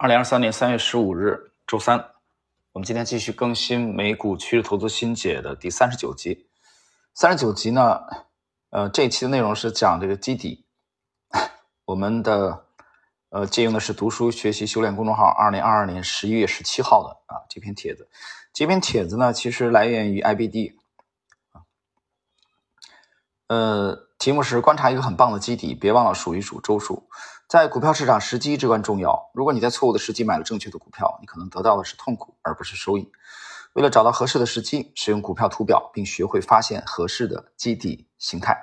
二零二三年三月十五日，周三，我们今天继续更新美股趋势投资新解的第三十九集。三十九集呢，呃，这一期的内容是讲这个基底。我们的呃借用的是读书学习修炼公众号二零二二年十一月十七号的啊这篇帖子。这篇帖子呢，其实来源于 IBD，呃，题目是观察一个很棒的基底，别忘了数一数周数。在股票市场，时机至关重要。如果你在错误的时机买了正确的股票，你可能得到的是痛苦，而不是收益。为了找到合适的时机，使用股票图表，并学会发现合适的基底形态。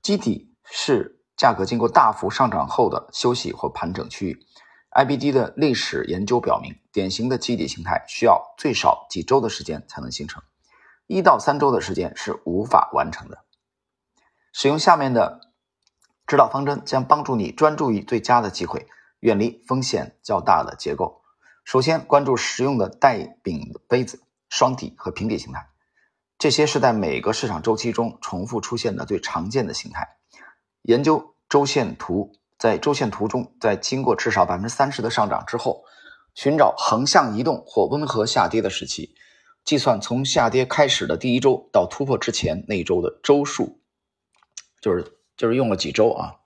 基底是价格经过大幅上涨后的休息或盘整区域。IBD 的历史研究表明，典型的基底形态需要最少几周的时间才能形成，一到三周的时间是无法完成的。使用下面的。指导方针将帮助你专注于最佳的机会，远离风险较大的结构。首先，关注实用的带柄的杯子、双底和平底形态，这些是在每个市场周期中重复出现的最常见的形态。研究周线图，在周线图中，在经过至少百分之三十的上涨之后，寻找横向移动或温和下跌的时期，计算从下跌开始的第一周到突破之前那一周的周数，就是。就是用了几周啊，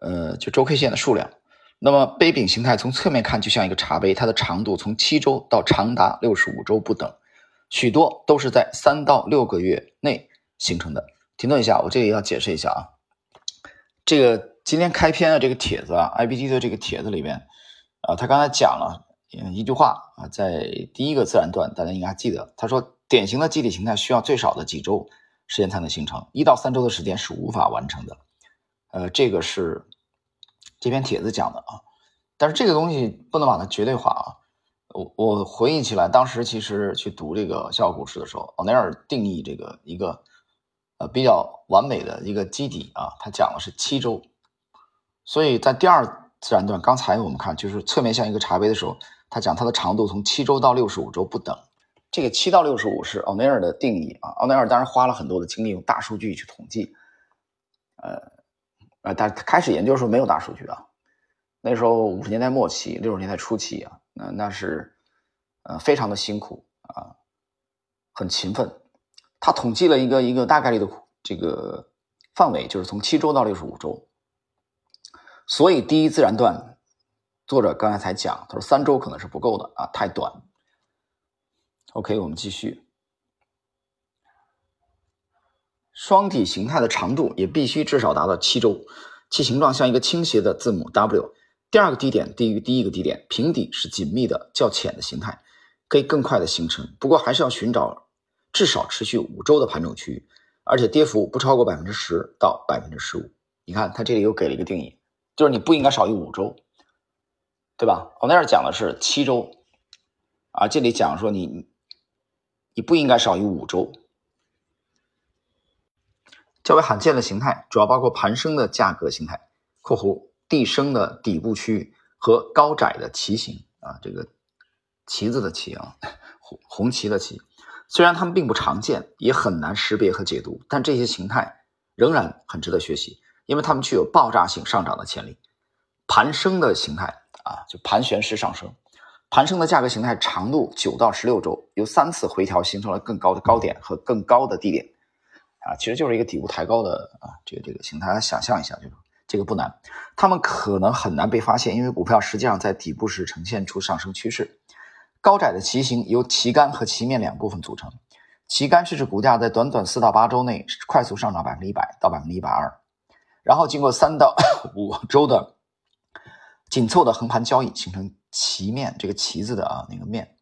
呃，就周 K 线的数量。那么杯柄形态从侧面看就像一个茶杯，它的长度从七周到长达六十五周不等，许多都是在三到六个月内形成的。停顿一下，我这里要解释一下啊，这个今天开篇的这个帖子啊，IBD 的这个帖子里面啊，他刚才讲了一句话啊，在第一个自然段，大家应该还记得，他说典型的基底形态需要最少的几周。时间才能形成，一到三周的时间是无法完成的。呃，这个是这篇帖子讲的啊，但是这个东西不能把它绝对化啊。我我回忆起来，当时其实去读这个效股市的时候，奥内尔定义这个一个呃比较完美的一个基底啊，他讲的是七周。所以在第二自然段，刚才我们看就是侧面像一个茶杯的时候，他讲它的长度从七周到六十五周不等。这个七到六十五是奥内尔的定义啊，奥内尔当然花了很多的精力用大数据去统计，呃，呃，但开始研究的时候没有大数据啊，那时候五十年代末期、六十年代初期啊，那那是呃非常的辛苦啊，很勤奋，他统计了一个一个大概率的这个范围，就是从七周到六十五周，所以第一自然段作者刚才才讲，他说三周可能是不够的啊，太短。OK，我们继续。双体形态的长度也必须至少达到七周，其形状像一个倾斜的字母 W。第二个低点低于第一个低点，平底是紧密的、较浅的形态，可以更快的形成。不过还是要寻找至少持续五周的盘整区域，而且跌幅不超过百分之十到百分之十五。你看，它这里又给了一个定义，就是你不应该少于五周，对吧？我那儿讲的是七周，啊，这里讲说你。你不应该少于五周。较为罕见的形态主要包括盘升的价格形态（括弧地升的底部区域）和高窄的旗形啊，这个旗子的旗啊，红红旗的旗。虽然它们并不常见，也很难识别和解读，但这些形态仍然很值得学习，因为它们具有爆炸性上涨的潜力。盘升的形态啊，就盘旋式上升。盘升的价格形态长度九到十六周，由三次回调形成了更高的高点和更高的低点，啊，其实就是一个底部抬高的啊，这个这个形态，大家想象一下，这个这个不难。他们可能很难被发现，因为股票实际上在底部时呈现出上升趋势。高窄的旗形由旗杆和旗面两部分组成，旗杆是指股价在短短四到八周内快速上涨百分之一百到百分之一百二，然后经过三到五周的紧凑的横盘交易形成。旗面这个旗子的啊那个面，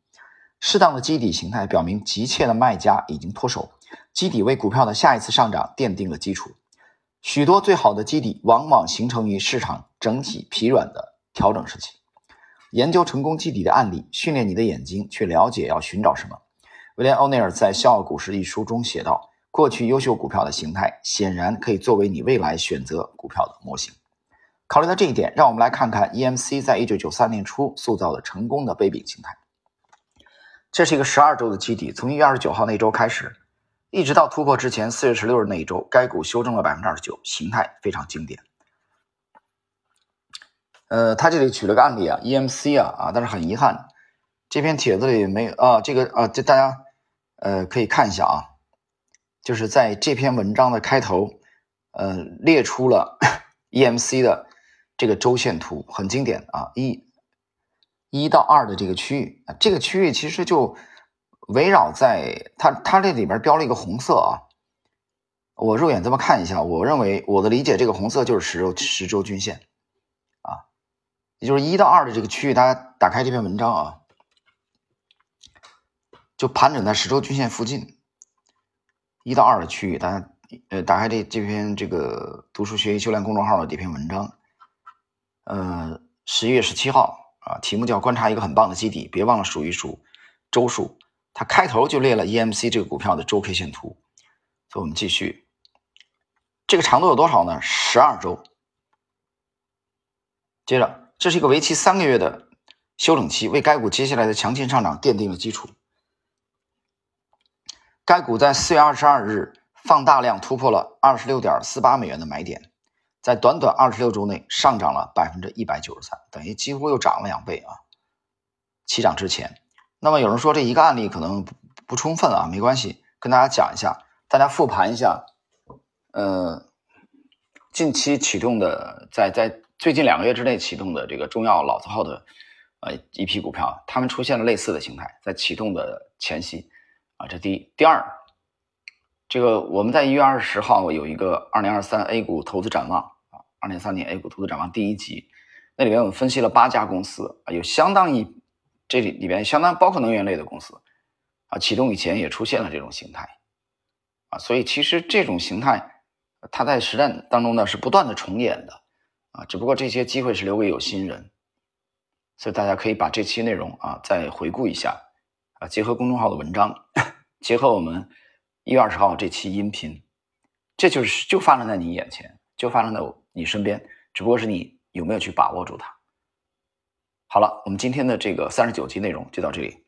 适当的基底形态表明急切的卖家已经脱手，基底为股票的下一次上涨奠定了基础。许多最好的基底往往形成于市场整体疲软的调整时期。研究成功基底的案例，训练你的眼睛去了解要寻找什么。威廉·欧内尔在《笑傲股市》一书中写道：“过去优秀股票的形态，显然可以作为你未来选择股票的模型。”考虑到这一点，让我们来看看 EMC 在一九九三年初塑造的成功的杯柄形态。这是一个十二周的基底，从一月二十九号那周开始，一直到突破之前四月十六日那一周，该股修正了百分之二十九，形态非常经典。呃，他这里举了个案例啊，EMC 啊啊，但是很遗憾，这篇帖子里没有啊，这个啊，这大家呃可以看一下啊，就是在这篇文章的开头，呃，列出了 EMC 的这个周线图，很经典啊，一一到二的这个区域，这个区域其实就围绕在它它这里边标了一个红色啊，我肉眼这么看一下，我认为我的理解，这个红色就是十周十周均线啊。也就是一到二的这个区域，大家打开这篇文章啊，就盘整在十周均线附近。一到二的区域，大家呃打开这这篇这个读书学习修炼公众号的这篇文章，呃，十一月十七号啊，题目叫观察一个很棒的基底，别忘了数一数周数。它开头就列了 EMC 这个股票的周 K 线图，所以我们继续，这个长度有多少呢？十二周。接着。这是一个为期三个月的休整期，为该股接下来的强劲上涨奠定了基础。该股在四月二十二日放大量突破了二十六点四八美元的买点，在短短二十六周内上涨了百分之一百九十三，等于几乎又涨了两倍啊！起涨之前，那么有人说这一个案例可能不不充分啊，没关系，跟大家讲一下，大家复盘一下，呃，近期启动的在在。最近两个月之内启动的这个中药老字号的呃一批股票，他们出现了类似的形态，在启动的前夕啊，这第一，第二，这个我们在一月二十号有一个二零二三 A 股投资展望啊，二零三年 A 股投资展望第一集，那里面我们分析了八家公司啊，有相当一这里里边相当包括能源类的公司啊，启动以前也出现了这种形态啊，所以其实这种形态它在实战当中呢是不断的重演的。啊，只不过这些机会是留给有心人，所以大家可以把这期内容啊再回顾一下，啊，结合公众号的文章，结合我们一月二十号这期音频，这就是就发生在你眼前，就发生在你身边，只不过是你有没有去把握住它。好了，我们今天的这个三十九集内容就到这里。